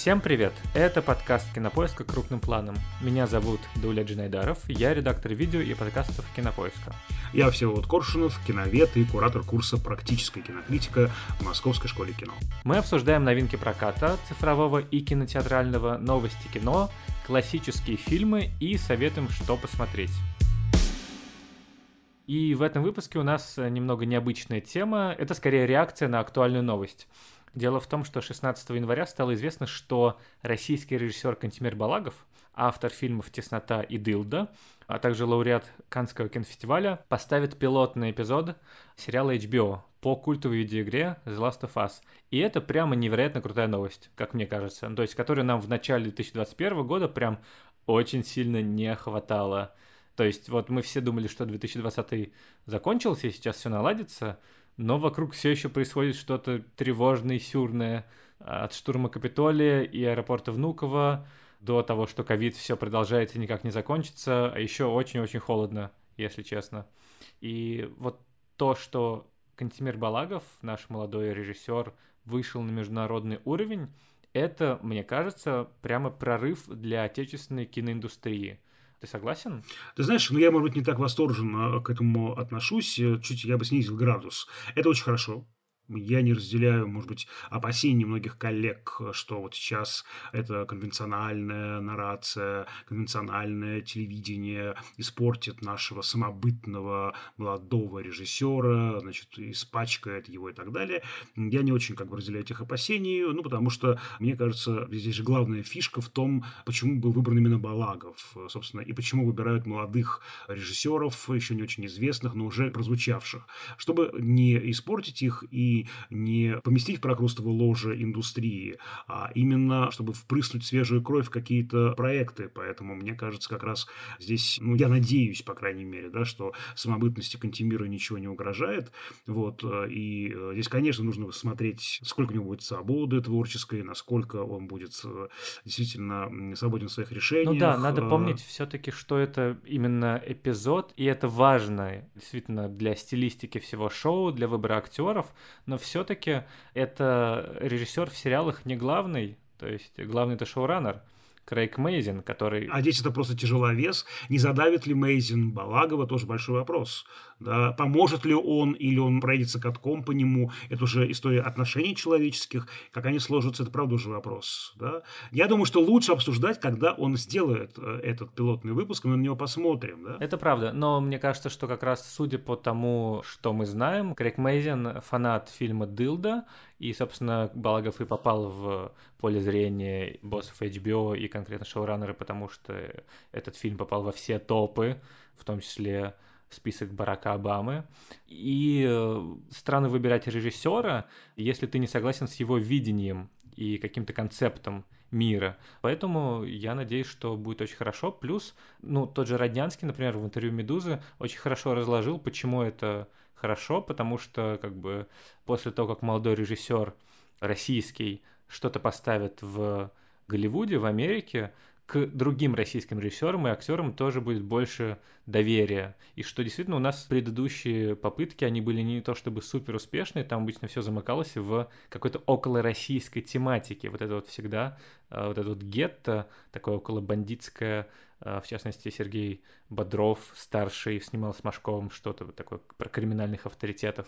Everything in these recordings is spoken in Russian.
Всем привет! Это подкаст Кинопоиска крупным планом. Меня зовут Дуля Джинайдаров, я редактор видео и подкастов Кинопоиска. Я Всеволод Коршунов, киновед и куратор курса «Практическая кинокритика» в Московской школе кино. Мы обсуждаем новинки проката, цифрового и кинотеатрального, новости кино, классические фильмы и советуем, что посмотреть. И в этом выпуске у нас немного необычная тема. Это скорее реакция на актуальную новость. Дело в том, что 16 января стало известно, что российский режиссер Кантимир Балагов, автор фильмов «Теснота» и «Дылда», а также лауреат Каннского кинофестиваля, поставит пилотный эпизод сериала HBO по культовой видеоигре The Last of Us. И это прямо невероятно крутая новость, как мне кажется. То есть, которую нам в начале 2021 года прям очень сильно не хватало. То есть, вот мы все думали, что 2020 закончился, и сейчас все наладится, но вокруг все еще происходит что-то тревожное сюрное. От штурма Капитолия и аэропорта Внуково до того, что ковид все продолжается и никак не закончится, а еще очень-очень холодно, если честно. И вот то, что Кантимир Балагов, наш молодой режиссер, вышел на международный уровень, это, мне кажется, прямо прорыв для отечественной киноиндустрии. Ты согласен? Ты знаешь, ну я, может быть, не так восторженно к этому отношусь, чуть я бы снизил градус. Это очень хорошо, я не разделяю, может быть, опасений многих коллег, что вот сейчас это конвенциональная нарация, конвенциональное телевидение испортит нашего самобытного молодого режиссера, значит, испачкает его и так далее. Я не очень как бы разделяю этих опасений, ну, потому что, мне кажется, здесь же главная фишка в том, почему был выбран именно Балагов, собственно, и почему выбирают молодых режиссеров, еще не очень известных, но уже прозвучавших, чтобы не испортить их и не поместить в прокрустово ложе индустрии, а именно, чтобы впрыснуть свежую кровь в какие-то проекты. Поэтому, мне кажется, как раз здесь, ну, я надеюсь, по крайней мере, да, что самобытности Кантемира ничего не угрожает. Вот, и э, здесь, конечно, нужно смотреть, сколько у него будет свободы творческой, насколько он будет э, действительно свободен в своих решениях. Ну да, надо э, помнить все-таки, что это именно эпизод, и это важно действительно для стилистики всего шоу, для выбора актеров, но все-таки это режиссер в сериалах не главный, то есть главный это шоураннер. Крейг Мейзин, который... А здесь это просто тяжеловес. Не задавит ли Мейзин Балагова, тоже большой вопрос. Да? Поможет ли он или он пройдется катком по нему. Это уже история отношений человеческих. Как они сложатся, это правда уже вопрос. Да? Я думаю, что лучше обсуждать, когда он сделает э, этот пилотный выпуск, мы на него посмотрим. Да? Это правда. Но мне кажется, что как раз судя по тому, что мы знаем, Крейг Мейзин фанат фильма «Дылда», и, собственно, Балагов и попал в поле зрения боссов HBO и конкретно шоураннера, потому что этот фильм попал во все топы, в том числе список Барака Обамы. И э, странно выбирать режиссера, если ты не согласен с его видением и каким-то концептом мира. Поэтому я надеюсь, что будет очень хорошо. Плюс, ну, тот же Роднянский, например, в интервью «Медузы» очень хорошо разложил, почему это хорошо, потому что как бы после того, как молодой режиссер российский что-то поставит в Голливуде, в Америке, к другим российским режиссерам и актерам тоже будет больше доверия. И что действительно у нас предыдущие попытки, они были не то чтобы супер успешные, там обычно все замыкалось в какой-то около российской тематике. Вот это вот всегда, э, вот это вот гетто, такое около бандитское в частности, Сергей Бодров, старший, снимал с Машковым что-то такое про криминальных авторитетов.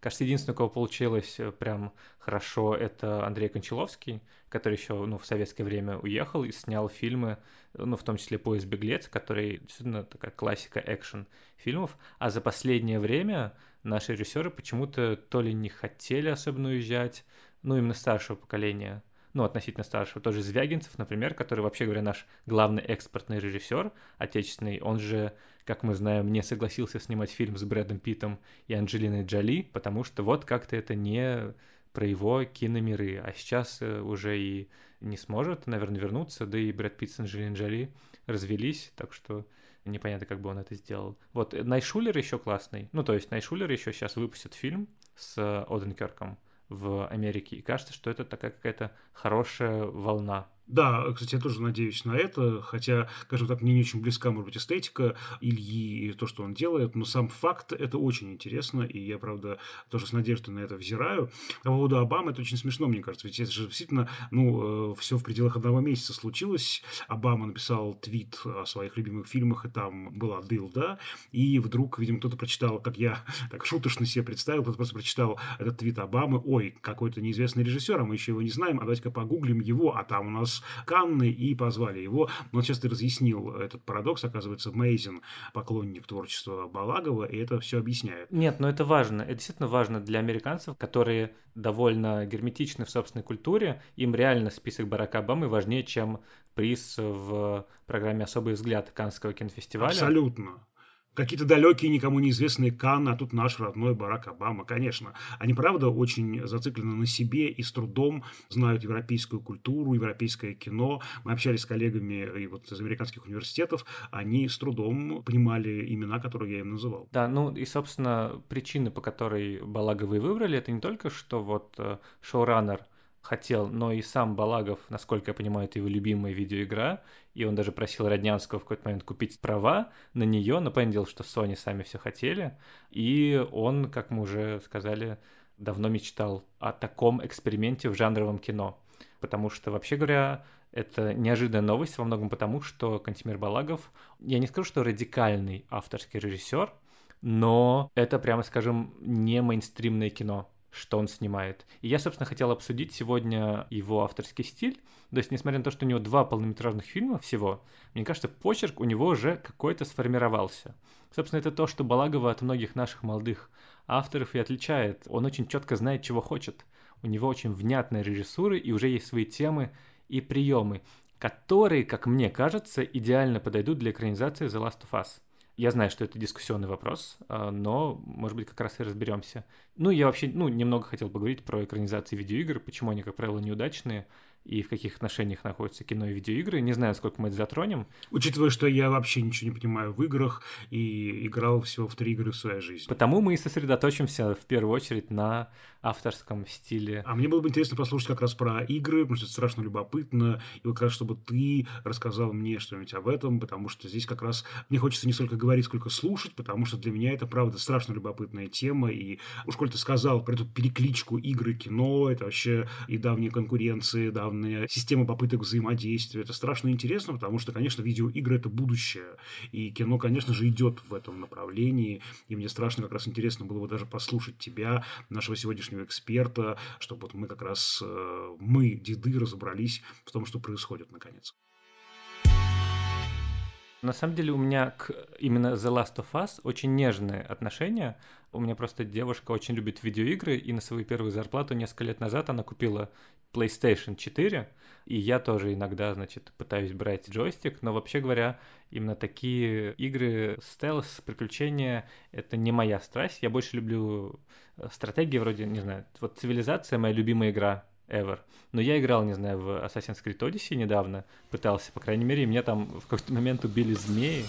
Кажется, единственное, у кого получилось э, прям хорошо, это Андрей Кончаловский, который еще ну, в советское время уехал и снял фильмы, ну, в том числе «Поезд беглец», который действительно такая классика экшен фильмов. А за последнее время наши режиссеры почему-то то ли не хотели особенно уезжать, ну, именно старшего поколения – ну, относительно старшего, тоже Звягинцев, например, который, вообще говоря, наш главный экспортный режиссер отечественный, он же, как мы знаем, не согласился снимать фильм с Брэдом Питтом и Анджелиной Джоли, потому что вот как-то это не про его киномиры, а сейчас э, уже и не сможет, наверное, вернуться, да и Брэд Питт с Анджелиной Джоли развелись, так что непонятно, как бы он это сделал. Вот, э, Найшулер еще классный, ну, то есть Найшулер еще сейчас выпустит фильм с Оденкерком, в Америке. И кажется, что это такая какая-то хорошая волна. Да, кстати, я тоже надеюсь на это, хотя, скажем так, мне не очень близка, может быть, эстетика Ильи и то, что он делает, но сам факт это очень интересно, и я, правда, тоже с надеждой на это взираю. По поводу Обамы это очень смешно, мне кажется, ведь это же действительно, ну, э, все в пределах одного месяца случилось. Обама написал твит о своих любимых фильмах, и там была дылда, и вдруг, видимо, кто-то прочитал, как я так шуточно себе представил, кто-то просто прочитал этот твит Обамы, ой, какой-то неизвестный режиссер, а мы еще его не знаем, а давайте-ка погуглим его, а там у нас Канны и позвали его. Но сейчас ты разъяснил этот парадокс. Оказывается, Мейзин поклонник творчества Балагова, и это все объясняет. Нет, но это важно. Это действительно важно для американцев, которые довольно герметичны в собственной культуре. Им реально список Барака Обамы важнее, чем приз в программе «Особый взгляд» Каннского кинофестиваля. Абсолютно какие-то далекие, никому неизвестные Канны, а тут наш родной Барак Обама, конечно. Они, правда, очень зациклены на себе и с трудом знают европейскую культуру, европейское кино. Мы общались с коллегами и вот из американских университетов, они с трудом понимали имена, которые я им называл. Да, ну и, собственно, причины, по которой Балаговы выбрали, это не только, что вот э, шоураннер хотел, но и сам Балагов, насколько я понимаю, это его любимая видеоигра, и он даже просил Роднянского в какой-то момент купить права на нее, но понял, что Sony сами все хотели, и он, как мы уже сказали, давно мечтал о таком эксперименте в жанровом кино, потому что, вообще говоря, это неожиданная новость во многом потому, что Кантимир Балагов, я не скажу, что радикальный авторский режиссер, но это, прямо скажем, не мейнстримное кино что он снимает. И я, собственно, хотел обсудить сегодня его авторский стиль. То есть, несмотря на то, что у него два полнометражных фильма всего, мне кажется, почерк у него уже какой-то сформировался. Собственно, это то, что Балагова от многих наших молодых авторов и отличает. Он очень четко знает, чего хочет. У него очень внятная режиссура, и уже есть свои темы и приемы, которые, как мне кажется, идеально подойдут для экранизации The Last of Us. Я знаю, что это дискуссионный вопрос, а, но, может быть, как раз и разберемся. Ну, я вообще, ну, немного хотел поговорить про экранизации видеоигр, почему они, как правило, неудачные, и в каких отношениях находятся кино и видеоигры. Не знаю, сколько мы это затронем. Учитывая, что я вообще ничего не понимаю в играх и играл всего в три игры в своей жизни. Потому мы и сосредоточимся в первую очередь на авторском стиле. А мне было бы интересно послушать как раз про игры, потому что это страшно любопытно. И как раз, чтобы ты рассказал мне что-нибудь об этом, потому что здесь как раз мне хочется не столько говорить, сколько слушать, потому что для меня это, правда, страшно любопытная тема. И уж коль ты сказал про эту перекличку игры, кино, это вообще и давние конкуренции, давняя система попыток взаимодействия. Это страшно интересно, потому что, конечно, видеоигры — это будущее. И кино, конечно же, идет в этом направлении. И мне страшно как раз интересно было бы даже послушать тебя, нашего сегодняшнего внешнего эксперта, чтобы вот мы как раз, э, мы, деды, разобрались в том, что происходит наконец. На самом деле у меня к именно The Last of Us очень нежные отношения. У меня просто девушка очень любит видеоигры, и на свою первую зарплату несколько лет назад она купила PlayStation 4, и я тоже иногда, значит, пытаюсь брать джойстик, но вообще говоря, именно такие игры стелс, приключения, это не моя страсть. Я больше люблю стратегии вроде, не знаю, вот цивилизация моя любимая игра ever. Но я играл, не знаю, в Assassin's Creed Odyssey недавно, пытался, по крайней мере, и мне там в какой-то момент убили змеи.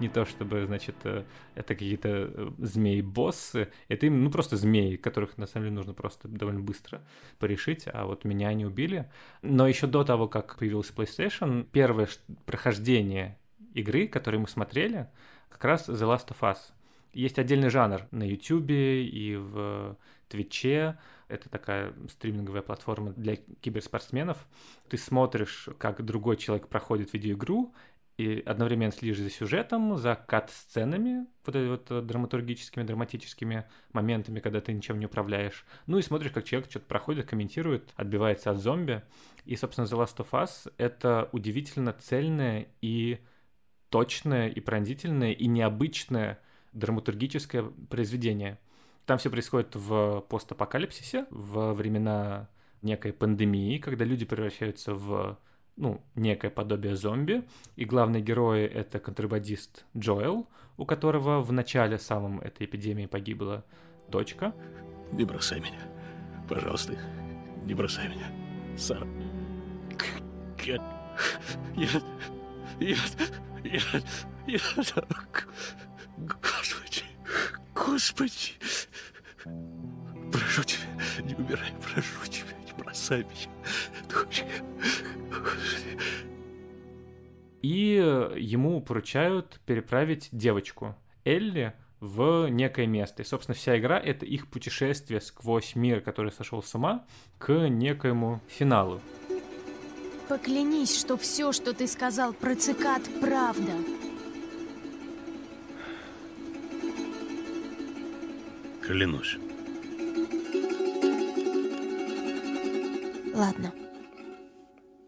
Не то чтобы, значит, э, это какие-то э, змеи-боссы, это именно, ну, просто змеи, которых, на самом деле, нужно просто довольно быстро порешить, а вот меня они убили. Но еще до того, как появился PlayStation, первое прохождение игры, которую мы смотрели, как раз The Last of Us. Есть отдельный жанр на YouTube и в Твиче. Это такая стриминговая платформа для киберспортсменов. Ты смотришь, как другой человек проходит видеоигру, и одновременно следишь за сюжетом, за кат-сценами, вот этими вот э, драматургическими, драматическими моментами, когда ты ничем не управляешь. Ну и смотришь, как человек что-то проходит, комментирует, отбивается от зомби. И, собственно, The Last of Us — это удивительно цельное и точное, и пронзительное, и необычное драматургическое произведение. Там все происходит в постапокалипсисе, во времена некой пандемии, когда люди превращаются в ну, некое подобие зомби, и главные герои — это контрабандист Джоэл, у которого в начале самом этой эпидемии погибла дочка. Не бросай меня. Пожалуйста, не бросай меня. Сара. Я... Я... Я, я, господи, господи, прошу тебя, не умирай, прошу тебя, Господи. И ему поручают переправить девочку Элли в некое место. И, собственно, вся игра — это их путешествие сквозь мир, который сошел с ума, к некоему финалу. Поклянись, что все, что ты сказал про цикад, правда. Клянусь. Ладно.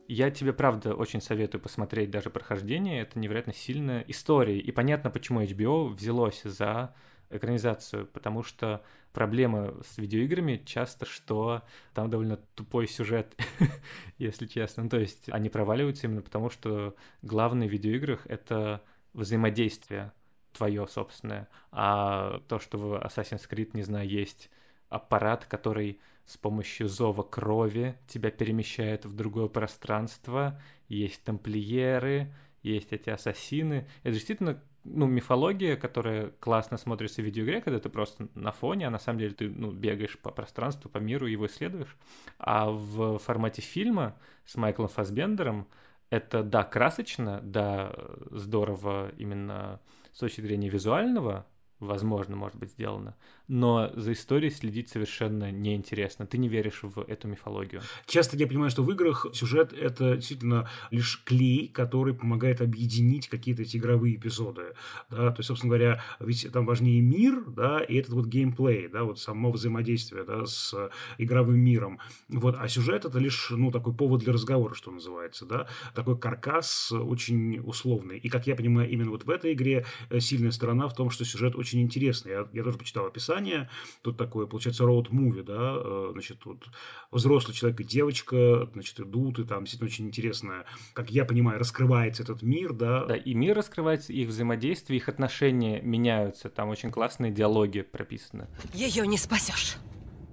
Я тебе, правда, очень советую посмотреть даже прохождение. Это невероятно сильная история. И понятно, почему HBO взялось за экранизацию, потому что проблема с видеоиграми часто, что там довольно тупой сюжет, если честно. Ну, то есть они проваливаются именно потому, что главное в видеоиграх — это взаимодействие твое собственное, а то, что в Assassin's Creed, не знаю, есть аппарат, который с помощью зова крови тебя перемещает в другое пространство, есть тамплиеры, есть эти ассасины. Это действительно ну, мифология, которая классно смотрится в видеоигре, когда ты просто на фоне, а на самом деле ты ну, бегаешь по пространству, по миру, его исследуешь. А в формате фильма с Майклом Фасбендером это, да, красочно, да, здорово именно с точки зрения визуального, возможно, может быть сделано, но за историей следить совершенно неинтересно. Ты не веришь в эту мифологию. Часто я понимаю, что в играх сюжет — это действительно лишь клей, который помогает объединить какие-то эти игровые эпизоды. Да? То есть, собственно говоря, ведь там важнее мир, да, и этот вот геймплей, да, вот само взаимодействие да, с игровым миром. Вот, а сюжет — это лишь, ну, такой повод для разговора, что называется, да, такой каркас очень условный. И, как я понимаю, именно вот в этой игре сильная сторона в том, что сюжет очень интересный. Я, я тоже почитал описание, описание. Тут такое, получается, роуд-муви, да, э, значит, вот взрослый человек и девочка, значит, идут, и там действительно очень интересно, как я понимаю, раскрывается этот мир, да. Да, и мир раскрывается, их взаимодействие, их отношения меняются, там очень классные диалоги прописаны. Ее не спасешь.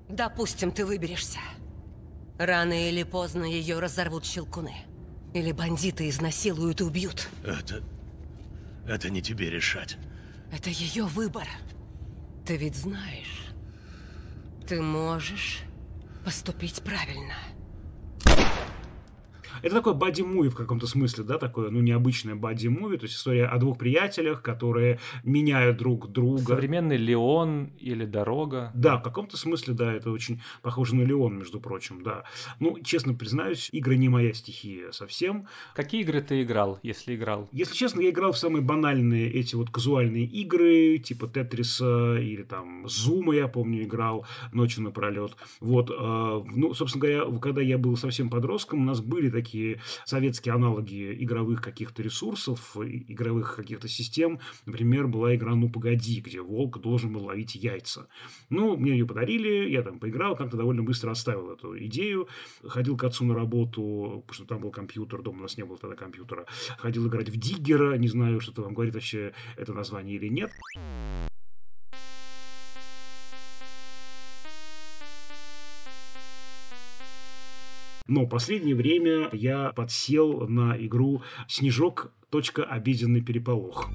Допустим, ты выберешься. Рано или поздно ее разорвут щелкуны. Или бандиты изнасилуют и убьют. Это... Это не тебе решать. Это ее выбор. Ты ведь знаешь, ты можешь поступить правильно. Это такой бади-муви в каком-то смысле, да, такое, ну, необычное бади-муви, то есть история о двух приятелях, которые меняют друг друга. Современный Леон или Дорога. Да, в каком-то смысле, да, это очень похоже на Леон, между прочим, да. Ну, честно признаюсь, игры не моя стихия совсем. Какие игры ты играл, если играл? Если честно, я играл в самые банальные эти вот казуальные игры, типа Тетриса или там Зума, я помню, играл ночью напролет. Вот, э, ну, собственно говоря, когда я был совсем подростком, у нас были такие такие советские аналоги игровых каких-то ресурсов, игровых каких-то систем. Например, была игра «Ну, погоди», где волк должен был ловить яйца. Ну, мне ее подарили, я там поиграл, как-то довольно быстро оставил эту идею. Ходил к отцу на работу, потому что там был компьютер, дома у нас не было тогда компьютера. Ходил играть в Диггера, не знаю, что-то вам говорит вообще это название или нет. Но в последнее время я подсел на игру «Снежок. Точка. Обеденный переполох».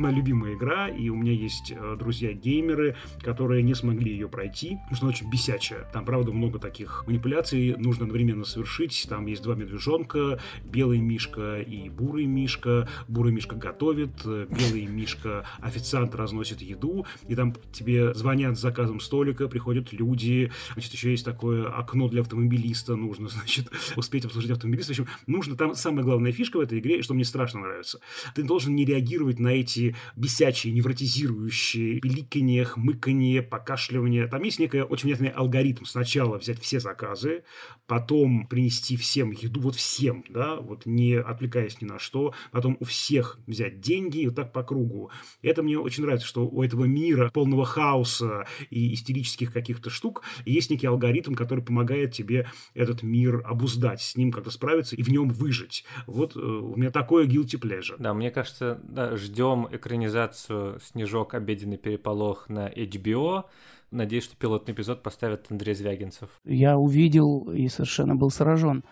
Это моя любимая игра, и у меня есть э, друзья-геймеры, которые не смогли ее пройти, потому что она очень бесячая. Там, правда, много таких манипуляций нужно одновременно совершить. Там есть два медвежонка, белый мишка и бурый мишка. Бурый мишка готовит, э, белый мишка официант разносит еду, и там тебе звонят с заказом столика, приходят люди. Значит, еще есть такое окно для автомобилиста, нужно, значит, успеть обслужить автомобилиста. В общем, нужно там самая главная фишка в этой игре, что мне страшно нравится. Ты должен не реагировать на эти бесячие, невротизирующие пиликанье, хмыканье, покашливание. Там есть некий очень внятный алгоритм. Сначала взять все заказы, потом принести всем еду, вот всем, да, вот не отвлекаясь ни на что, потом у всех взять деньги и вот так по кругу. Это мне очень нравится, что у этого мира полного хаоса и истерических каких-то штук есть некий алгоритм, который помогает тебе этот мир обуздать, с ним как-то справиться и в нем выжить. Вот э, у меня такое guilty pleasure. Да, мне кажется, да, ждем экранизацию «Снежок. Обеденный переполох» на HBO, Надеюсь, что пилотный эпизод поставит Андрей Звягинцев. Я увидел и совершенно был сражен.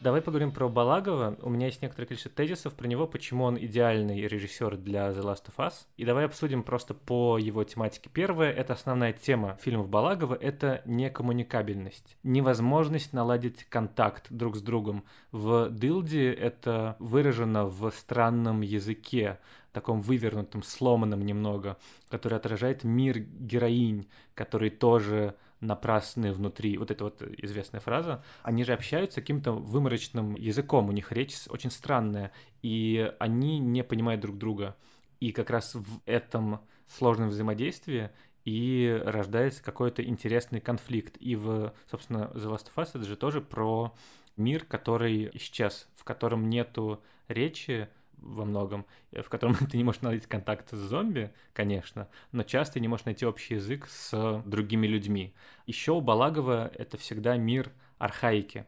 Давай поговорим про Балагова. У меня есть некоторое количество тезисов про него, почему он идеальный режиссер для The Last of Us. И давай обсудим просто по его тематике. Первое, это основная тема фильмов Балагова, это некоммуникабельность. Невозможность наладить контакт друг с другом. В Дилде это выражено в странном языке, таком вывернутом, сломанном немного, который отражает мир героинь, который тоже напрасные внутри, вот эта вот известная фраза, они же общаются каким-то выморочным языком, у них речь очень странная, и они не понимают друг друга. И как раз в этом сложном взаимодействии и рождается какой-то интересный конфликт. И в, собственно, The Last of Us это же тоже про мир, который исчез, в котором нету речи, во многом, э, в котором ты не можешь наладить контакт с зомби, конечно, но часто не можешь найти общий язык с другими людьми. Еще у Балагова это всегда мир архаики,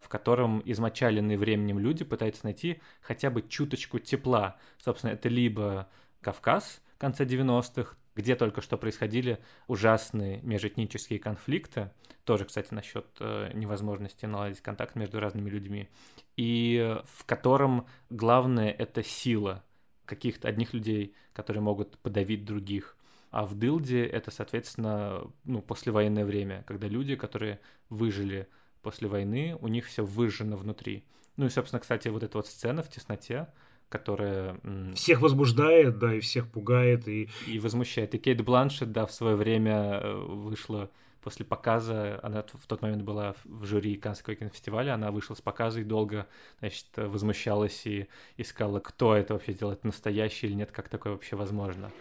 в котором измочаленные временем люди пытаются найти хотя бы чуточку тепла. Собственно, это либо Кавказ конца 90-х, где только что происходили ужасные межэтнические конфликты, тоже, кстати, насчет э, невозможности наладить контакт между разными людьми, и в котором главное это сила каких-то одних людей, которые могут подавить других. А в Дилде это, соответственно, ну, послевоенное время, когда люди, которые выжили после войны, у них все выжжено внутри. Ну и, собственно, кстати, вот эта вот сцена в тесноте, которая... Всех возбуждает, да, и всех пугает. И, и возмущает. И Кейт Бланшет, да, в свое время э, вышла после показа, она в тот момент была в жюри Каннского кинофестиваля, она вышла с показа и долго, значит, возмущалась и искала, кто это вообще делает, настоящий или нет, как такое вообще возможно.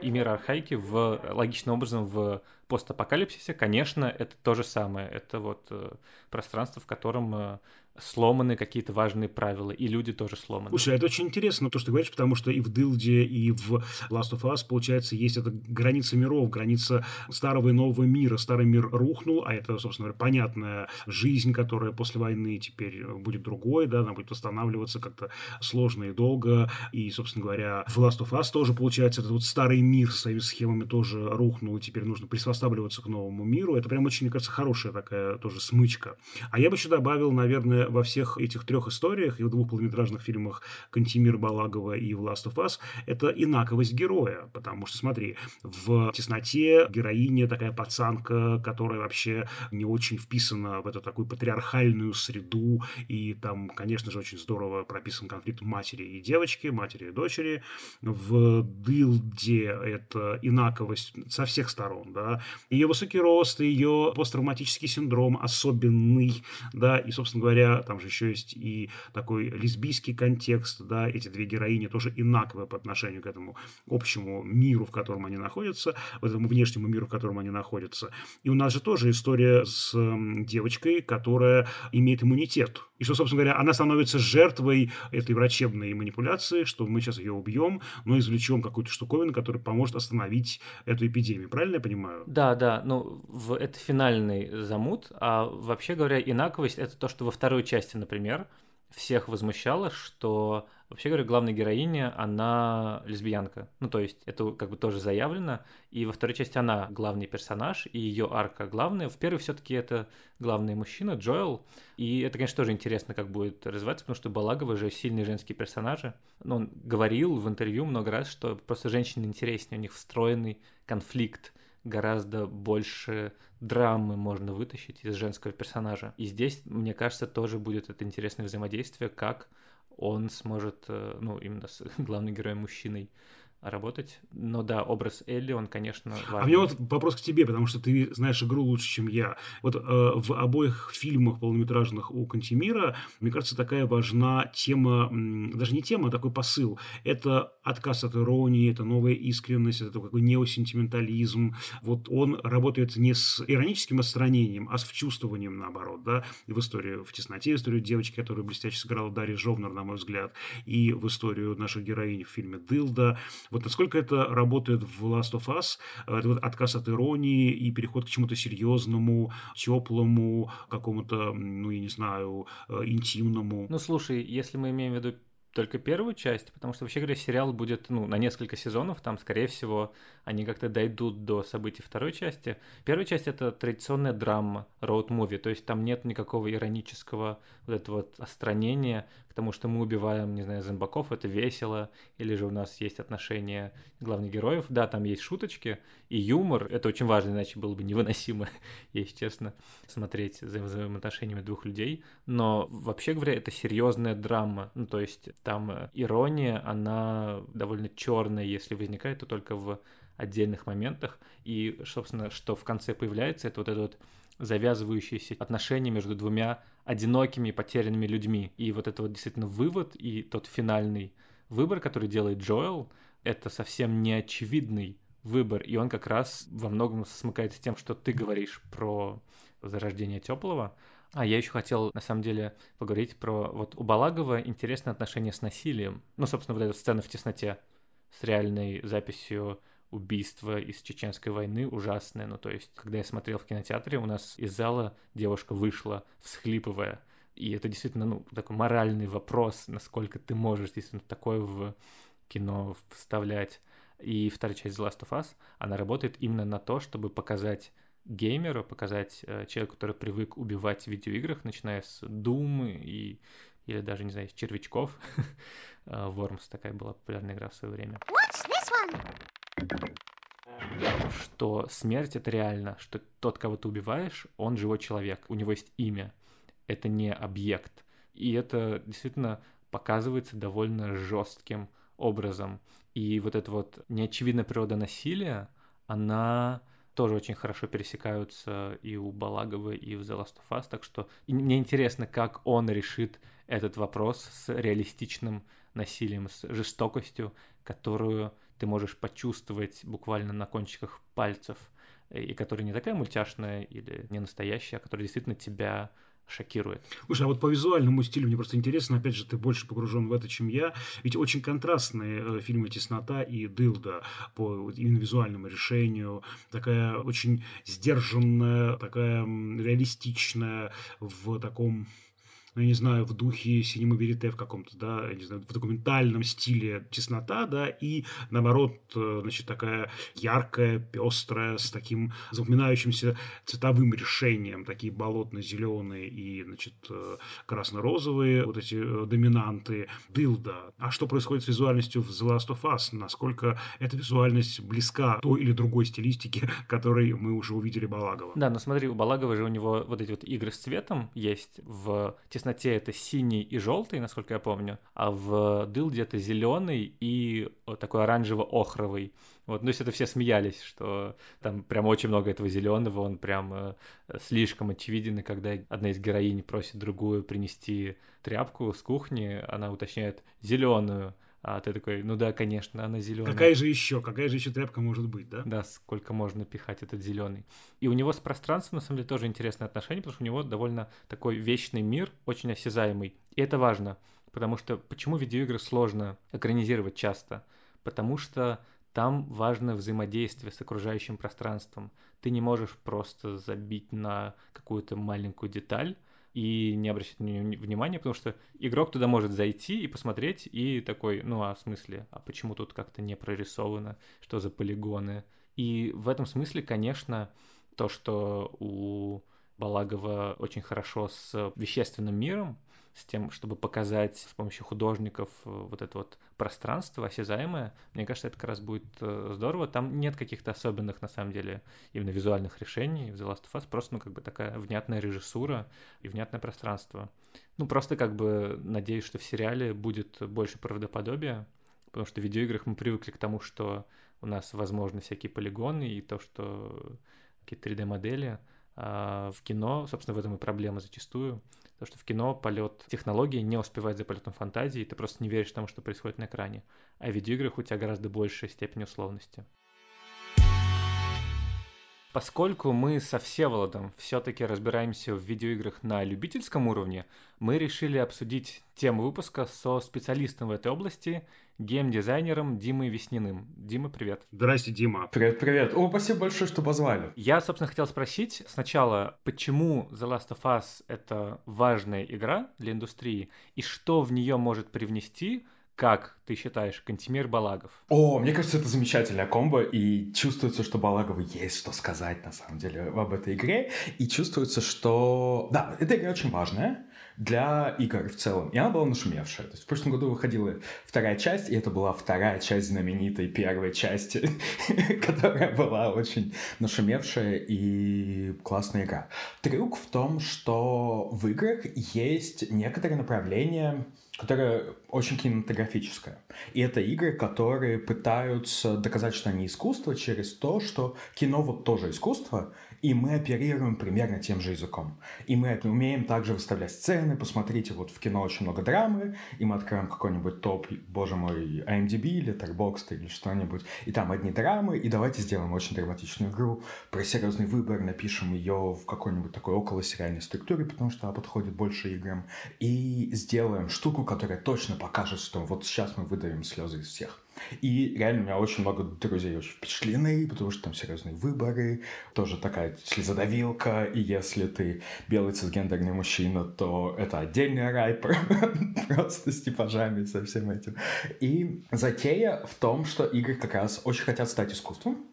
И мир архаики в логичным образом в постапокалипсисе, конечно, это то же самое. Это вот э, пространство, в котором э, сломаны какие-то важные правила, и люди тоже сломаны. Слушай, это очень интересно, то, что ты говоришь, потому что и в Дилде, и в Last of Us, получается, есть эта граница миров, граница старого и нового мира. Старый мир рухнул, а это, собственно говоря, понятная жизнь, которая после войны теперь будет другой, да, она будет восстанавливаться как-то сложно и долго. И, собственно говоря, в Last of Us тоже, получается, этот вот старый мир со своими схемами тоже рухнул, и теперь нужно приспосабливаться к новому миру. Это прям очень, мне кажется, хорошая такая тоже смычка. А я бы еще добавил, наверное, во всех этих трех историях, и в двух полнометражных фильмах Кантимир Балагова и в Last of Us, это инаковость героя. Потому что, смотри, в «Тесноте» героиня такая пацанка, которая вообще не очень вписана в эту такую патриархальную среду, и там, конечно же, очень здорово прописан конфликт матери и девочки, матери и дочери. В «Дылде» это инаковость со всех сторон, да, ее высокий рост, ее посттравматический синдром особенный, да, и, собственно говоря, там же еще есть и такой лесбийский контекст, да, эти две героини тоже инаковые по отношению к этому общему миру, в котором они находятся, в этому внешнему миру, в котором они находятся. И у нас же тоже история с девочкой, которая имеет иммунитет. И что, собственно говоря, она становится жертвой этой врачебной манипуляции, что мы сейчас ее убьем, но извлечем какую-то штуковину, которая поможет остановить эту эпидемию. Правильно я понимаю? Да, да. Ну, в, это финальный замут. А вообще говоря, инаковость — это то, что во второй части, например, всех возмущало, что, вообще говоря, главная героиня, она лесбиянка. Ну, то есть, это как бы тоже заявлено. И во второй части она главный персонаж, и ее арка главная. В первой все-таки это главный мужчина, Джоэл. И это, конечно, тоже интересно, как будет развиваться, потому что Балагова же сильные женские персонажи. Но он говорил в интервью много раз, что просто женщины интереснее, у них встроенный конфликт гораздо больше драмы можно вытащить из женского персонажа. И здесь, мне кажется, тоже будет это интересное взаимодействие, как он сможет, э, ну, именно с главным героем мужчиной работать. Но да, образ Элли, он, конечно, важный. А у меня вот вопрос к тебе, потому что ты знаешь игру лучше, чем я. Вот э, в обоих фильмах полнометражных у Кантимира, мне кажется, такая важна тема, даже не тема, а такой посыл. Это отказ от иронии, это новая искренность, это такой неосентиментализм. Вот он работает не с ироническим отстранением, а с вчувствованием, наоборот, да. В историю «В тесноте», историю девочки, которую блестяще сыграла Дарья Жовнер, на мой взгляд, и в историю наших героинь в фильме «Дылда», вот насколько это работает в Last of Us, это вот отказ от иронии и переход к чему-то серьезному, теплому, какому-то, ну, я не знаю, э, интимному. Ну, слушай, если мы имеем в виду только первую часть, потому что, вообще говоря, сериал будет, ну, на несколько сезонов, там, скорее всего, они как-то дойдут до событий второй части. Первая часть — это традиционная драма, роуд-муви, то есть там нет никакого иронического вот этого вот остранения к тому, что мы убиваем, не знаю, зомбаков, это весело, или же у нас есть отношения главных героев. Да, там есть шуточки и юмор, это очень важно, иначе было бы невыносимо, если честно, смотреть за взаимоотношениями двух людей. Но, вообще говоря, это серьезная драма, ну, то есть там э, ирония, она довольно черная, если возникает, то только в отдельных моментах. И, собственно, что в конце появляется, это вот это вот завязывающиеся отношения между двумя одинокими, потерянными людьми. И вот это вот действительно вывод и тот финальный выбор, который делает Джоэл, это совсем не очевидный выбор, и он как раз во многом смыкается с тем, что ты говоришь про зарождение теплого. А я еще хотел, на самом деле, поговорить про... Вот у Балагова интересное отношение с насилием. Ну, собственно, вот эта сцена в тесноте с реальной записью убийства из Чеченской войны ужасное. Ну, то есть, когда я смотрел в кинотеатре, у нас из зала девушка вышла, всхлипывая. И это действительно, ну, такой моральный вопрос, насколько ты можешь действительно такое в кино вставлять. И вторая часть The Last of Us, она работает именно на то, чтобы показать геймеру, показать э, человеку, который привык убивать в видеоиграх, начиная с Doom и или даже, не знаю, с червячков. Worms такая была популярная игра в свое время. Что смерть это реально, что тот, кого ты убиваешь, он живой человек, у него есть имя, это не объект. И это действительно показывается довольно жестким образом. И вот эта вот неочевидная природа насилия, она тоже очень хорошо пересекаются и у Балагова, и в The Last of Us, так что мне интересно, как он решит этот вопрос с реалистичным насилием, с жестокостью, которую ты можешь почувствовать буквально на кончиках пальцев, и которая не такая мультяшная или не настоящая, а которая действительно тебя шокирует. Слушай, а вот по визуальному стилю мне просто интересно, опять же, ты больше погружен в это, чем я. Ведь очень контрастные э, фильмы «Теснота» и «Дылда» по именно визуальному решению. Такая очень сдержанная, такая реалистичная в таком ну, я не знаю, в духе синема верите в каком-то, да, я не знаю, в документальном стиле теснота, да, и наоборот, э, значит, такая яркая, пестрая, с таким запоминающимся цветовым решением, такие болотно-зеленые и, значит, э, красно-розовые вот эти э, доминанты, дылда. А что происходит с визуальностью в The Last of Us? Насколько эта визуальность близка той или другой стилистике, которой мы уже увидели Балагова? Да, но смотри, у Балагова же у него вот эти вот игры с цветом есть в тесноте тесноте это синий и желтый, насколько я помню, а в дылде это зеленый и такой оранжево-охровый. Вот, ну, то есть это все смеялись, что там прям очень много этого зеленого, он прям э, слишком очевиден, и когда одна из героинь просит другую принести тряпку с кухни, она уточняет зеленую, а ты такой, ну да, конечно, она зеленая. Какая же еще? Какая же еще тряпка может быть, да? Да, сколько можно пихать этот зеленый. И у него с пространством, на самом деле, тоже интересное отношение, потому что у него довольно такой вечный мир, очень осязаемый. И это важно, потому что почему видеоигры сложно экранизировать часто? Потому что там важно взаимодействие с окружающим пространством. Ты не можешь просто забить на какую-то маленькую деталь, и не обращать на нее внимания, потому что игрок туда может зайти и посмотреть, и такой, ну а в смысле, а почему тут как-то не прорисовано, что за полигоны? И в этом смысле, конечно, то, что у Балагова очень хорошо с вещественным миром, с тем, чтобы показать с помощью художников э, вот это вот пространство осязаемое, мне кажется, это как раз будет э, здорово. Там нет каких-то особенных, на самом деле, именно визуальных решений в The Last of Us, просто, ну, как бы такая внятная режиссура и внятное пространство. Ну, просто как бы надеюсь, что в сериале будет больше правдоподобия, потому что в видеоиграх мы привыкли к тому, что у нас возможны всякие полигоны и то, что какие-то 3D-модели, а в кино, собственно, в этом и проблема зачастую, Потому что в кино полет технологии не успевает за полетом фантазии, ты просто не веришь тому, что происходит на экране. А в видеоиграх у тебя гораздо большая степень условности. Поскольку мы со Всеволодом все-таки разбираемся в видеоиграх на любительском уровне, мы решили обсудить тему выпуска со специалистом в этой области геймдизайнером Димой Весниным. Дима, привет. Здрасте, Дима. Привет, привет. О, спасибо большое, что позвали. Я, собственно, хотел спросить сначала, почему The Last of Us — это важная игра для индустрии, и что в нее может привнести как ты считаешь, Кантимир Балагов? О, мне кажется, это замечательная комбо, и чувствуется, что Балагову есть что сказать, на самом деле, об этой игре, и чувствуется, что... Да, эта игра очень важная, для игр в целом. И она была нашумевшая. То есть в прошлом году выходила вторая часть, и это была вторая часть знаменитой первой части, которая была очень нашумевшая и классная игра. Трюк в том, что в играх есть некоторые направления, которое очень кинематографическое. И это игры, которые пытаются доказать, что они искусство через то, что кино вот тоже искусство, и мы оперируем примерно тем же языком. И мы умеем также выставлять сцены. Посмотрите, вот в кино очень много драмы, и мы откроем какой-нибудь топ, боже мой, IMDb или Letterboxd или что-нибудь, и там одни драмы, и давайте сделаем очень драматичную игру про серьезный выбор, напишем ее в какой-нибудь такой около сериальной структуре, потому что она подходит больше играм, и сделаем штуку, которая точно покажет, что вот сейчас мы выдавим слезы из всех. И реально у меня очень много друзей очень впечатлены, потому что там серьезные выборы, тоже такая слезодавилка, и если ты белый цисгендерный мужчина, то это отдельный рай просто с типажами, со всем этим. И затея в том, что игры как раз очень хотят стать искусством,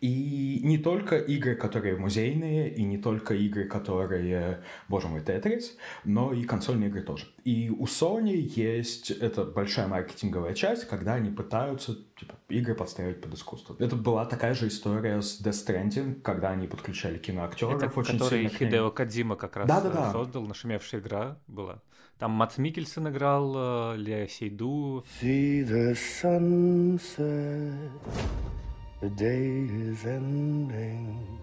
и не только игры, которые музейные, и не только игры, которые, боже мой, Тетрис, но и консольные игры тоже. И у Sony есть эта большая маркетинговая часть, когда они пытаются типа, игры подстраивать под искусство. Это была такая же история с Death Stranding, когда они подключали киноактеров. Это очень который Хидео Кадзима как раз да, да, да. создал, нашумевшая игра была. Там Мац Микельсон играл, э, Лео Сейду. See the sunset. The day is ending.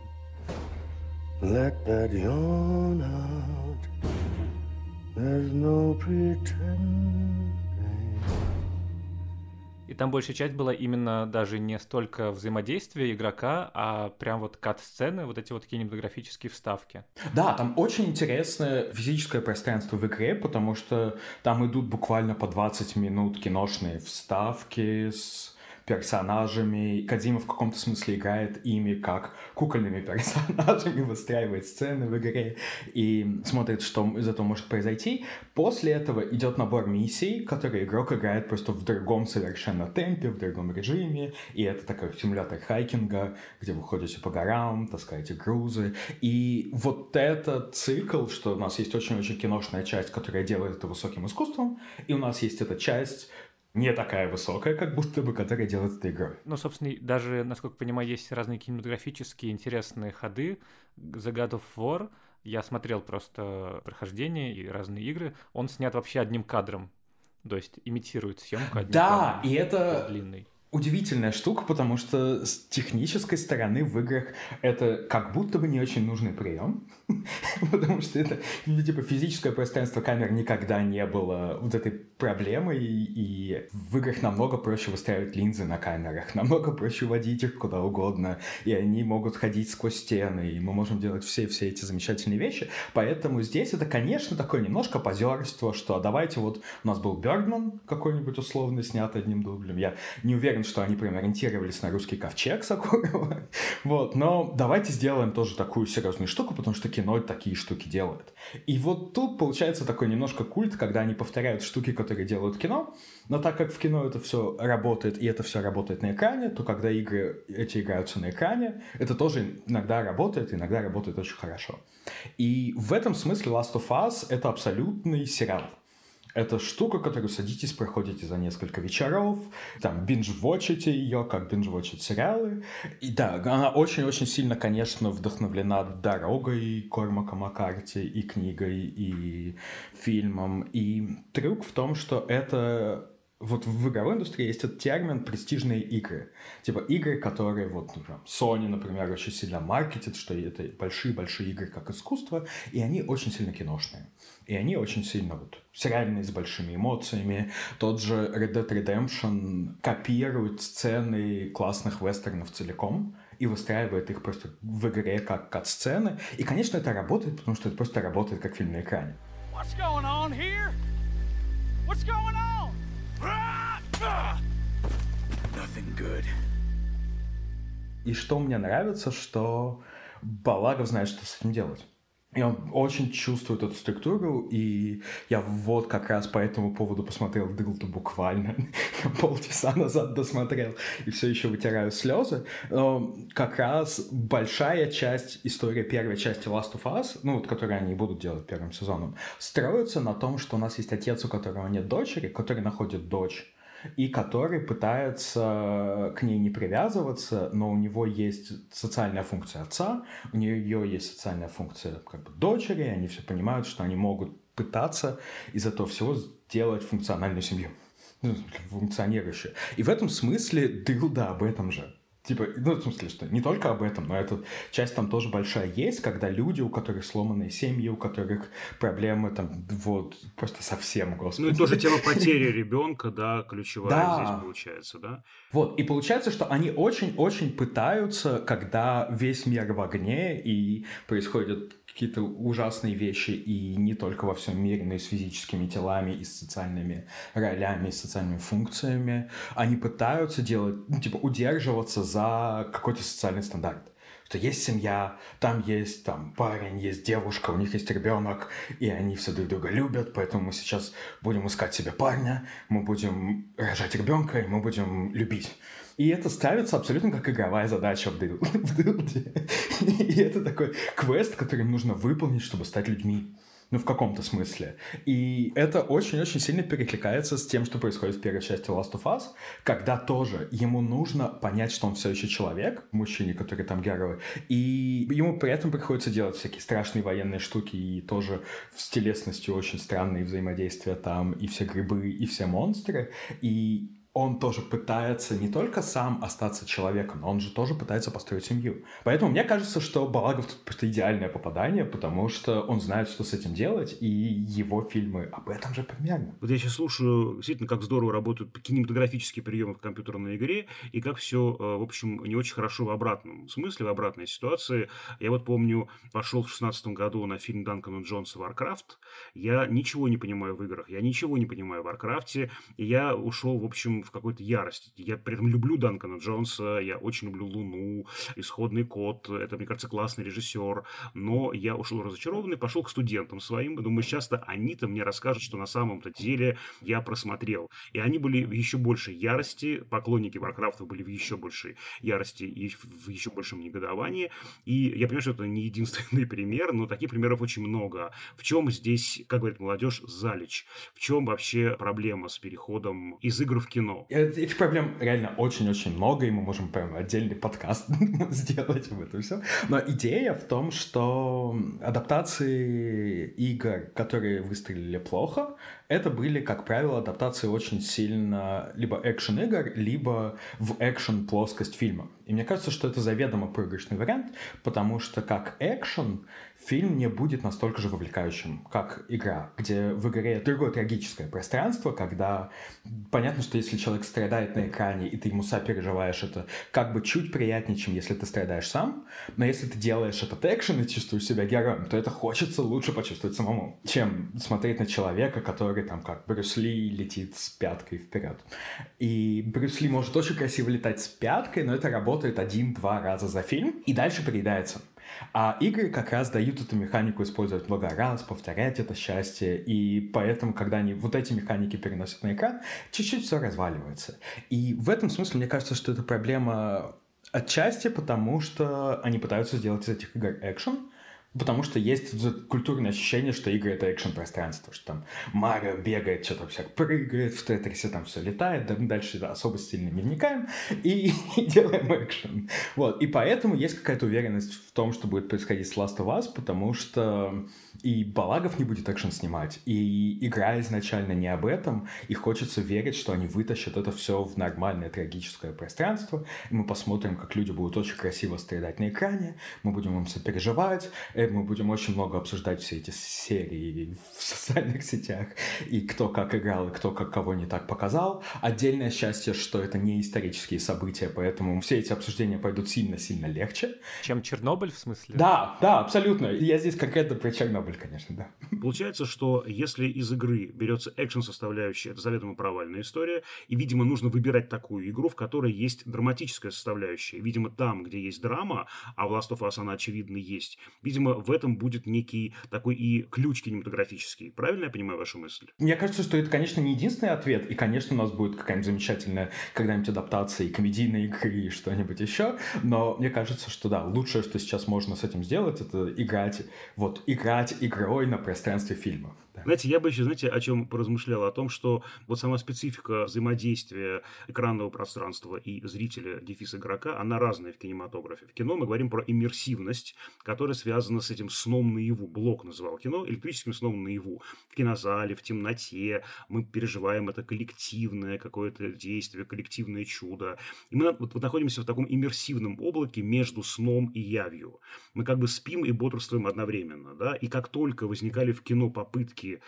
Let that yawn out. There's no pretending. И там большая часть была именно даже не столько взаимодействия игрока, а прям вот кат-сцены, вот эти вот кинематографические вставки. Да, там очень интересное физическое пространство в игре, потому что там идут буквально по 20 минут киношные вставки с персонажами. Кадима в каком-то смысле играет ими как кукольными персонажами, выстраивает сцены в игре и смотрит, что из этого может произойти. После этого идет набор миссий, которые игрок играет просто в другом совершенно темпе, в другом режиме. И это такой симулятор хайкинга, где вы ходите по горам, таскаете грузы. И вот этот цикл, что у нас есть очень-очень киношная часть, которая делает это высоким искусством, и у нас есть эта часть, не такая высокая, как будто бы, которая делает эту игру. Ну, собственно, даже, насколько понимаю, есть разные кинематографические интересные ходы. The God of War, я смотрел просто прохождение и разные игры, он снят вообще одним кадром. То есть имитирует съемку одним да, кадром. Да, и это длинный удивительная штука, потому что с технической стороны в играх это как будто бы не очень нужный прием, потому что это типа физическое пространство камер никогда не было вот этой проблемой, и в играх намного проще выстраивать линзы на камерах, намного проще водить их куда угодно, и они могут ходить сквозь стены, и мы можем делать все-все эти замечательные вещи, поэтому здесь это, конечно, такое немножко позерство, что давайте вот у нас был Бергман какой-нибудь условно снят одним дублем, я не уверен, что они прям ориентировались на русский ковчег Сакурова. Вот, но давайте сделаем тоже такую серьезную штуку, потому что кино такие штуки делает. И вот тут получается такой немножко культ, когда они повторяют штуки, которые делают кино, но так как в кино это все работает, и это все работает на экране, то когда игры эти играются на экране, это тоже иногда работает, иногда работает очень хорошо. И в этом смысле Last of Us — это абсолютный сериал. Это штука, которую садитесь, проходите за несколько вечеров, там, бинж-вотчите ее, как бинж-вотчить сериалы. И да, она очень-очень сильно, конечно, вдохновлена дорогой Кормака Маккарти и книгой, и фильмом. И трюк в том, что это вот в игровой индустрии есть этот термин «престижные игры». Типа игры, которые, вот, например, Sony, например, очень сильно маркетит, что это большие-большие игры как искусство, и они очень сильно киношные. И они очень сильно вот сериальные, с большими эмоциями. Тот же Red Dead Redemption копирует сцены классных вестернов целиком, и выстраивает их просто в игре как кат-сцены. И, конечно, это работает, потому что это просто работает как фильм на экране. What's going on here? What's going on? И что мне нравится, что Балагов знает, что с этим делать. Он очень чувствует эту структуру, и я вот как раз по этому поводу посмотрел Дылду буквально. полчаса назад досмотрел, и все еще вытираю слезы. Но как раз большая часть истории первой части Last of Us, ну вот, которую они будут делать первым сезоном, строится на том, что у нас есть отец, у которого нет дочери, который находит дочь, и который пытается к ней не привязываться, но у него есть социальная функция отца, у нее есть социальная функция как бы дочери, и они все понимают, что они могут пытаться из этого всего сделать функциональную семью ну, функционирующую. И в этом смысле Дылда об этом же. Типа, ну, в смысле, что не только об этом, но эта часть там тоже большая есть, когда люди, у которых сломанные семьи, у которых проблемы там, вот, просто совсем, господи. Ну, и тоже тема потери ребенка, да, ключевая да. здесь получается, да? Вот, и получается, что они очень-очень пытаются, когда весь мир в огне, и происходят какие-то ужасные вещи, и не только во всем мире, но и с физическими телами, и с социальными ролями, и с социальными функциями. Они пытаются делать, ну, типа, удерживаться за какой-то социальный стандарт что есть семья, там есть там парень, есть девушка, у них есть ребенок, и они все друг друга любят, поэтому мы сейчас будем искать себе парня, мы будем рожать ребенка, и мы будем любить. И это ставится абсолютно как игровая задача в, дыл, в дылде. И это такой квест, который нужно выполнить, чтобы стать людьми. Ну, в каком-то смысле. И это очень-очень сильно перекликается с тем, что происходит в первой части Last of Us, когда тоже ему нужно понять, что он все еще человек, мужчине, который там герой, и ему при этом приходится делать всякие страшные военные штуки и тоже с телесностью очень странные взаимодействия там, и все грибы, и все монстры. И он тоже пытается не только сам остаться человеком, но он же тоже пытается построить семью. Поэтому мне кажется, что Балагов тут просто идеальное попадание, потому что он знает, что с этим делать, и его фильмы об этом же примерно. Вот я сейчас слушаю, действительно, как здорово работают кинематографические приемы в компьютерной игре, и как все, э, в общем, не очень хорошо в обратном смысле, в обратной ситуации. Я вот помню, пошел в шестнадцатом году на фильм Данкана Джонса «Варкрафт». Я ничего не понимаю в играх, я ничего не понимаю в Варкрафте, и я ушел, в общем, в какой-то ярости. Я при этом люблю Данкана Джонса, я очень люблю Луну, Исходный код, это, мне кажется, классный режиссер, но я ушел разочарованный, пошел к студентам своим, думаю, сейчас-то они-то мне расскажут, что на самом-то деле я просмотрел. И они были в еще большей ярости, поклонники Варкрафта были в еще большей ярости и в еще большем негодовании. И я понимаю, что это не единственный пример, но таких примеров очень много. В чем здесь, как говорит молодежь, залечь? В чем вообще проблема с переходом из игр в кино? Кино. Этих проблем реально очень-очень много, и мы можем прям отдельный подкаст сделать об этом все. Но идея в том, что адаптации игр, которые выстрелили плохо, это были, как правило, адаптации очень сильно либо экшен-игр, либо в экшен-плоскость фильма. И мне кажется, что это заведомо проигрышный вариант, потому что как экшен фильм не будет настолько же вовлекающим, как игра, где в игре другое трагическое пространство, когда понятно, что если человек страдает на экране, и ты ему сопереживаешь, это как бы чуть приятнее, чем если ты страдаешь сам, но если ты делаешь этот экшен и чувствуешь себя героем, то это хочется лучше почувствовать самому, чем смотреть на человека, который там как Брюс Ли летит с пяткой вперед. И Брюс Ли может очень красиво летать с пяткой, но это работает один-два раза за фильм, и дальше приедается. А игры как раз дают эту механику использовать много раз, повторять это счастье, и поэтому, когда они вот эти механики переносят на экран, чуть-чуть все разваливается. И в этом смысле мне кажется, что это проблема отчасти потому, что они пытаются сделать из этих игр экшен, Потому что есть культурное ощущение, что игры — это экшен-пространство, что там Марио бегает, что-то всяк прыгает, в Тетрисе там все летает, да, дальше особо сильно не вникаем и, и делаем экшен. Вот, и поэтому есть какая-то уверенность в том, что будет происходить с Last of Us, потому что и Балагов не будет экшен снимать, и игра изначально не об этом, и хочется верить, что они вытащат это все в нормальное трагическое пространство, и мы посмотрим, как люди будут очень красиво страдать на экране, мы будем им сопереживать, э, мы будем очень много обсуждать все эти серии в социальных сетях, и кто как играл, и кто как кого не так показал. Отдельное счастье, что это не исторические события, поэтому все эти обсуждения пойдут сильно-сильно легче. Чем Чернобыль, в смысле? Да, да, абсолютно. Я здесь конкретно про Чернобыль, конечно, да. Получается, что если из игры берется экшен-составляющая, это заведомо провальная история, и, видимо, нужно выбирать такую игру, в которой есть драматическая составляющая. Видимо, там, где есть драма, а в Last of Us она, очевидно, есть, видимо, в этом будет некий такой и ключ кинематографический. Правильно я понимаю вашу мысль? Мне кажется, что это, конечно, не единственный ответ, и, конечно, у нас будет какая-нибудь замечательная когда-нибудь адаптация и комедийной игры, и что-нибудь еще, но мне кажется, что да, лучшее, что сейчас можно с этим сделать, это играть, вот, играть игрой на пространстве фильма. Знаете, я бы еще, знаете, о чем поразмышлял? О том, что вот сама специфика взаимодействия экранного пространства и зрителя, дефис игрока, она разная в кинематографе. В кино мы говорим про иммерсивность, которая связана с этим сном наяву. Блок называл кино электрическим сном наяву. В кинозале, в темноте мы переживаем это коллективное какое-то действие, коллективное чудо. И мы вот, находимся в таком иммерсивном облаке между сном и явью. Мы как бы спим и бодрствуем одновременно. Да? И как только возникали в кино попытки такие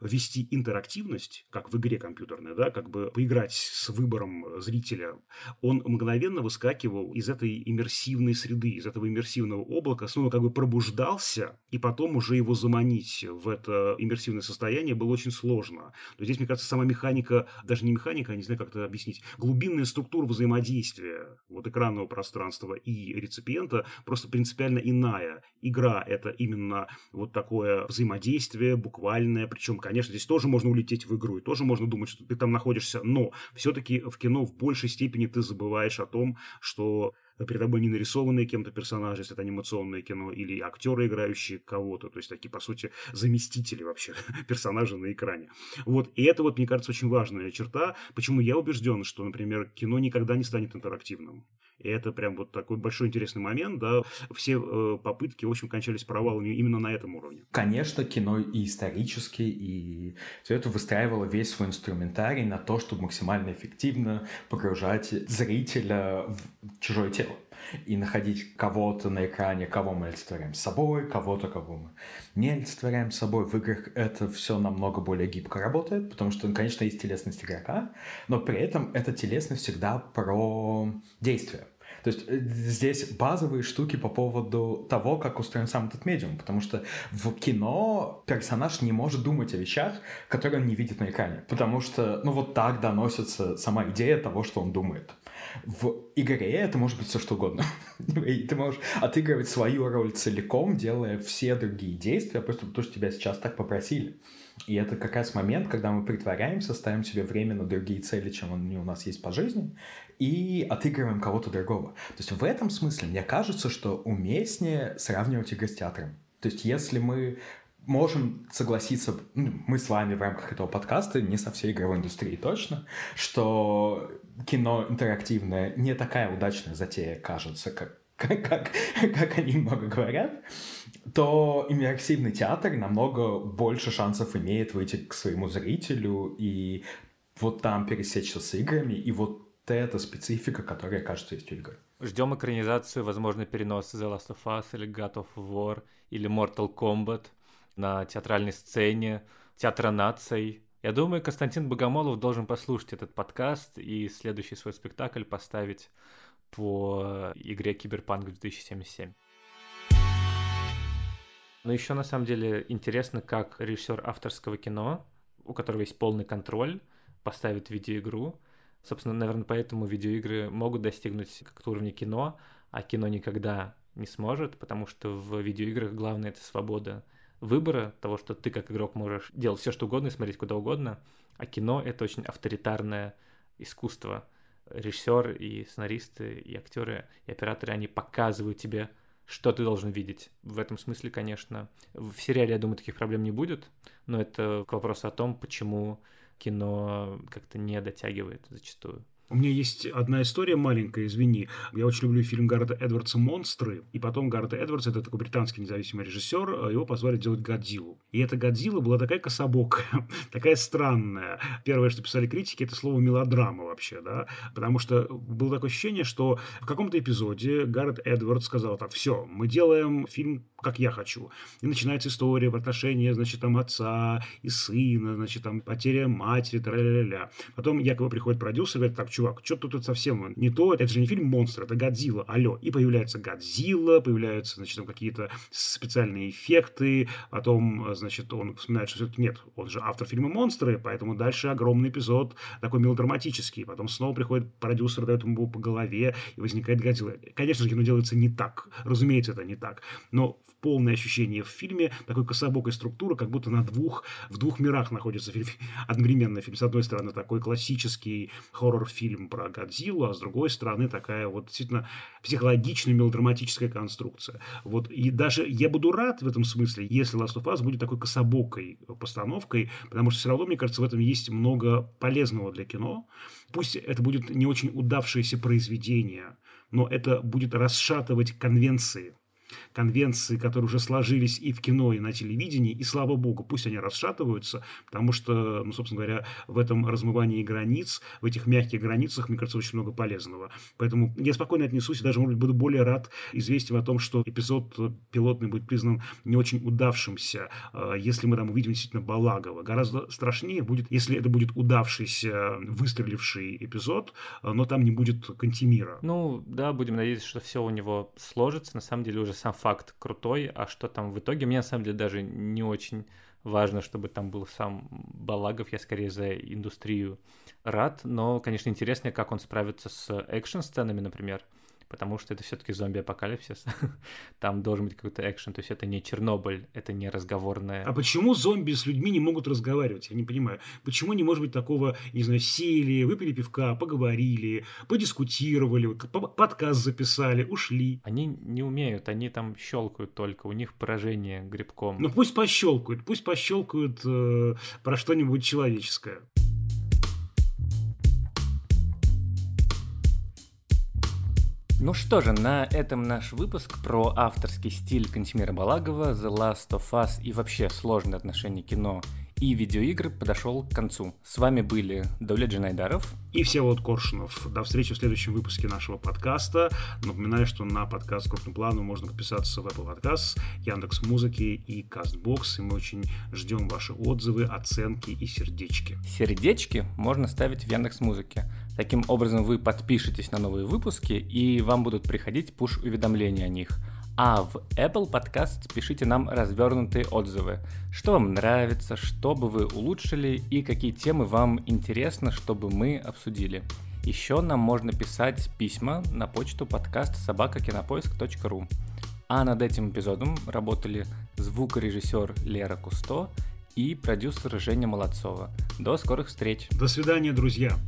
ввести интерактивность, как в игре компьютерной, да, как бы поиграть с выбором зрителя, он мгновенно выскакивал из этой иммерсивной среды, из этого иммерсивного облака, снова как бы пробуждался, и потом уже его заманить в это иммерсивное состояние было очень сложно. То здесь, мне кажется, сама механика, даже не механика, я не знаю, как это объяснить, глубинная структура взаимодействия вот экранного пространства и реципиента просто принципиально иная. Игра – это именно вот такое взаимодействие, буквальное, причем, конечно, здесь тоже можно улететь в игру, и тоже можно думать, что ты там находишься, но все-таки в кино в большей степени ты забываешь о том, что перед тобой не нарисованные кем-то персонажи, если это анимационное кино, или актеры, играющие кого-то, то есть такие, по сути, заместители вообще персонажа на экране. Вот, и это вот, мне кажется, очень важная черта, почему я убежден, что, например, кино никогда не станет интерактивным. И это прям вот такой большой интересный момент, да. Все э, попытки, в общем, кончались провалами именно на этом уровне. Конечно, кино и исторически, и все это выстраивало весь свой инструментарий на то, чтобы максимально эффективно погружать зрителя в чужое тело и находить кого-то на экране, кого мы олицетворяем собой, кого-то, кого мы не олицетворяем собой. В играх это все намного более гибко работает, потому что, конечно, есть телесность игрока, но при этом эта телесность всегда про действие. То есть э, здесь базовые штуки по поводу того, как устроен сам этот медиум, потому что в кино персонаж не может думать о вещах, которые он не видит на экране, потому что, ну, вот так доносится сама идея того, что он думает. В игре это может быть все что угодно. И ты можешь отыгрывать свою роль целиком, делая все другие действия, просто потому что тебя сейчас так попросили. И это как раз момент, когда мы притворяемся, ставим себе время на другие цели, чем они у нас есть по жизни, и отыгрываем кого-то другого. То есть в этом смысле мне кажется, что уместнее сравнивать игры с театром. То есть если мы можем согласиться, ну, мы с вами в рамках этого подкаста, не со всей игровой индустрии точно, что кино интерактивное не такая удачная затея, кажется, как, как, как, как они много говорят, то иммерсивный театр намного больше шансов имеет выйти к своему зрителю и вот там пересечься с играми, и вот эта специфика, которая, кажется, есть у игр. Ждем экранизацию, возможно, перенос The Last of Us или God of War или Mortal Kombat на театральной сцене, театра наций. Я думаю, Константин Богомолов должен послушать этот подкаст и следующий свой спектакль поставить по игре Киберпанк 2077. Но еще на самом деле интересно, как режиссер авторского кино, у которого есть полный контроль, поставит видеоигру. Собственно, наверное, поэтому видеоигры могут достигнуть как-то уровня кино, а кино никогда не сможет, потому что в видеоиграх главное это свобода выбора, того, что ты как игрок можешь делать все, что угодно и смотреть куда угодно, а кино — это очень авторитарное искусство. Режиссер и сценаристы, и актеры, и операторы, они показывают тебе, что ты должен видеть. В этом смысле, конечно, в сериале, я думаю, таких проблем не будет, но это к вопросу о том, почему кино как-то не дотягивает зачастую. У меня есть одна история маленькая, извини. Я очень люблю фильм Гаррета Эдвардса «Монстры», и потом Гаррет Эдвардс, это такой британский независимый режиссер, его позвали делать «Годзиллу». И эта «Годзилла» была такая кособокая, такая странная. Первое, что писали критики, это слово «мелодрама» вообще, да, потому что было такое ощущение, что в каком-то эпизоде Гаррет Эдвардс сказал так, все, мы делаем фильм как я хочу. И начинается история в отношении, значит, там отца и сына, значит, там потеря матери, тра-ля-ля-ля. Потом якобы приходит продюсер и говорит, так, чувак, что тут совсем не то, это же не фильм «Монстр», это «Годзилла», алло. И появляется «Годзилла», появляются, значит, там какие-то специальные эффекты, потом, значит, он вспоминает, что все-таки нет, он же автор фильма «Монстры», поэтому дальше огромный эпизод, такой мелодраматический, потом снова приходит продюсер, дает ему по голове, и возникает «Годзилла». Конечно же, кино делается не так, разумеется, это не так, но полное ощущение в фильме такой кособокой структуры, как будто на двух, в двух мирах находится фильм, одновременно фильм. С одной стороны, такой классический хоррор-фильм про Годзиллу, а с другой стороны, такая вот действительно психологичная мелодраматическая конструкция. Вот, и даже я буду рад в этом смысле, если Last of Us будет такой кособокой постановкой, потому что все равно, мне кажется, в этом есть много полезного для кино. Пусть это будет не очень удавшееся произведение, но это будет расшатывать конвенции конвенции, которые уже сложились и в кино, и на телевидении, и слава богу, пусть они расшатываются, потому что, ну, собственно говоря, в этом размывании границ, в этих мягких границах, мне кажется, очень много полезного. Поэтому я спокойно отнесусь и даже, может быть, буду более рад известием о том, что эпизод пилотный будет признан не очень удавшимся, а, если мы там увидим действительно Балагова. Гораздо страшнее будет, если это будет удавшийся, выстреливший эпизод, а, но там не будет Кантемира. Ну, да, будем надеяться, что все у него сложится. На самом деле уже сам факт крутой, а что там в итоге, мне на самом деле даже не очень важно, чтобы там был сам Балагов, я скорее за индустрию рад, но, конечно, интересно, как он справится с экшн-сценами, например, потому что это все-таки зомби-апокалипсис. Там должен быть какой-то экшен, то есть это не Чернобыль, это не разговорное. А почему зомби с людьми не могут разговаривать? Я не понимаю. Почему не может быть такого, не знаю, сели, выпили пивка, поговорили, подискутировали, подкаст записали, ушли? Они не умеют, они там щелкают только, у них поражение грибком. Ну пусть пощелкают, пусть пощелкают э, про что-нибудь человеческое. Ну что же, на этом наш выпуск про авторский стиль Кантемира Балагова, The Last of Us и вообще сложные отношения кино и видеоигры подошел к концу. С вами были Давлет Джинайдаров и Всеволод Коршунов. До встречи в следующем выпуске нашего подкаста. Напоминаю, что на подкаст крупным планом можно подписаться в Apple Podcast, Яндекс Музыки и Castbox. И мы очень ждем ваши отзывы, оценки и сердечки. Сердечки можно ставить в Яндекс Музыке. Таким образом вы подпишетесь на новые выпуски и вам будут приходить пуш-уведомления о них – а в Apple Podcast пишите нам развернутые отзывы. Что вам нравится, что бы вы улучшили и какие темы вам интересно, чтобы мы обсудили. Еще нам можно писать письма на почту подкаст собакакинопоиск.ру. А над этим эпизодом работали звукорежиссер Лера Кусто и продюсер Женя Молодцова. До скорых встреч. До свидания, друзья.